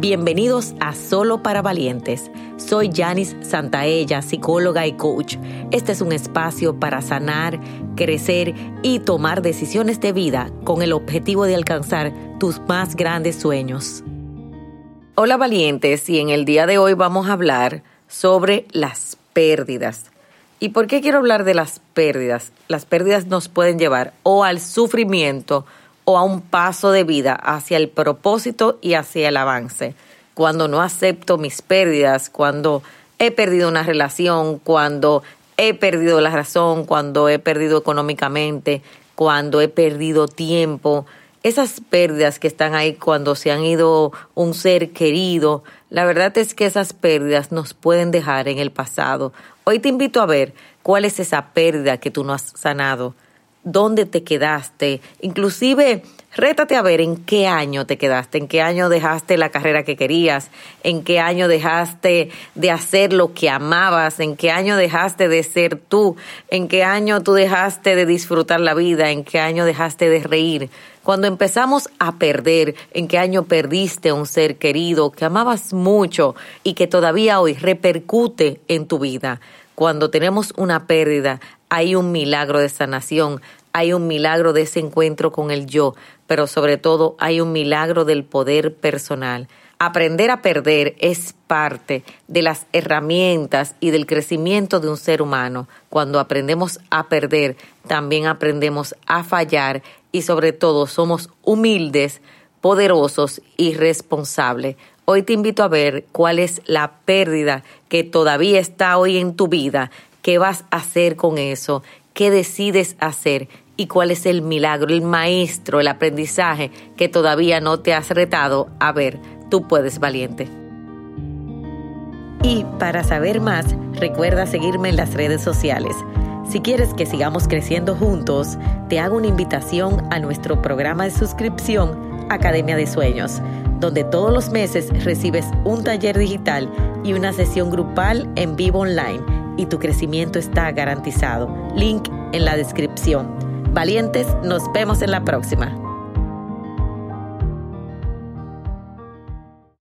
Bienvenidos a Solo para Valientes. Soy Janice Santaella, psicóloga y coach. Este es un espacio para sanar, crecer y tomar decisiones de vida con el objetivo de alcanzar tus más grandes sueños. Hola valientes y en el día de hoy vamos a hablar sobre las pérdidas. ¿Y por qué quiero hablar de las pérdidas? Las pérdidas nos pueden llevar o al sufrimiento, a un paso de vida hacia el propósito y hacia el avance. Cuando no acepto mis pérdidas, cuando he perdido una relación, cuando he perdido la razón, cuando he perdido económicamente, cuando he perdido tiempo, esas pérdidas que están ahí cuando se han ido un ser querido, la verdad es que esas pérdidas nos pueden dejar en el pasado. Hoy te invito a ver cuál es esa pérdida que tú no has sanado dónde te quedaste, inclusive rétate a ver en qué año te quedaste, en qué año dejaste la carrera que querías, en qué año dejaste de hacer lo que amabas, en qué año dejaste de ser tú, en qué año tú dejaste de disfrutar la vida, en qué año dejaste de reír. Cuando empezamos a perder, en qué año perdiste a un ser querido que amabas mucho y que todavía hoy repercute en tu vida. Cuando tenemos una pérdida, hay un milagro de sanación, hay un milagro de ese encuentro con el yo, pero sobre todo hay un milagro del poder personal. Aprender a perder es parte de las herramientas y del crecimiento de un ser humano. Cuando aprendemos a perder, también aprendemos a fallar y sobre todo somos humildes, poderosos y responsables. Hoy te invito a ver cuál es la pérdida que todavía está hoy en tu vida ¿Qué vas a hacer con eso? ¿Qué decides hacer? ¿Y cuál es el milagro, el maestro, el aprendizaje que todavía no te has retado? A ver, tú puedes, valiente. Y para saber más, recuerda seguirme en las redes sociales. Si quieres que sigamos creciendo juntos, te hago una invitación a nuestro programa de suscripción Academia de Sueños, donde todos los meses recibes un taller digital y una sesión grupal en vivo online y tu crecimiento está garantizado. Link en la descripción. Valientes, nos vemos en la próxima.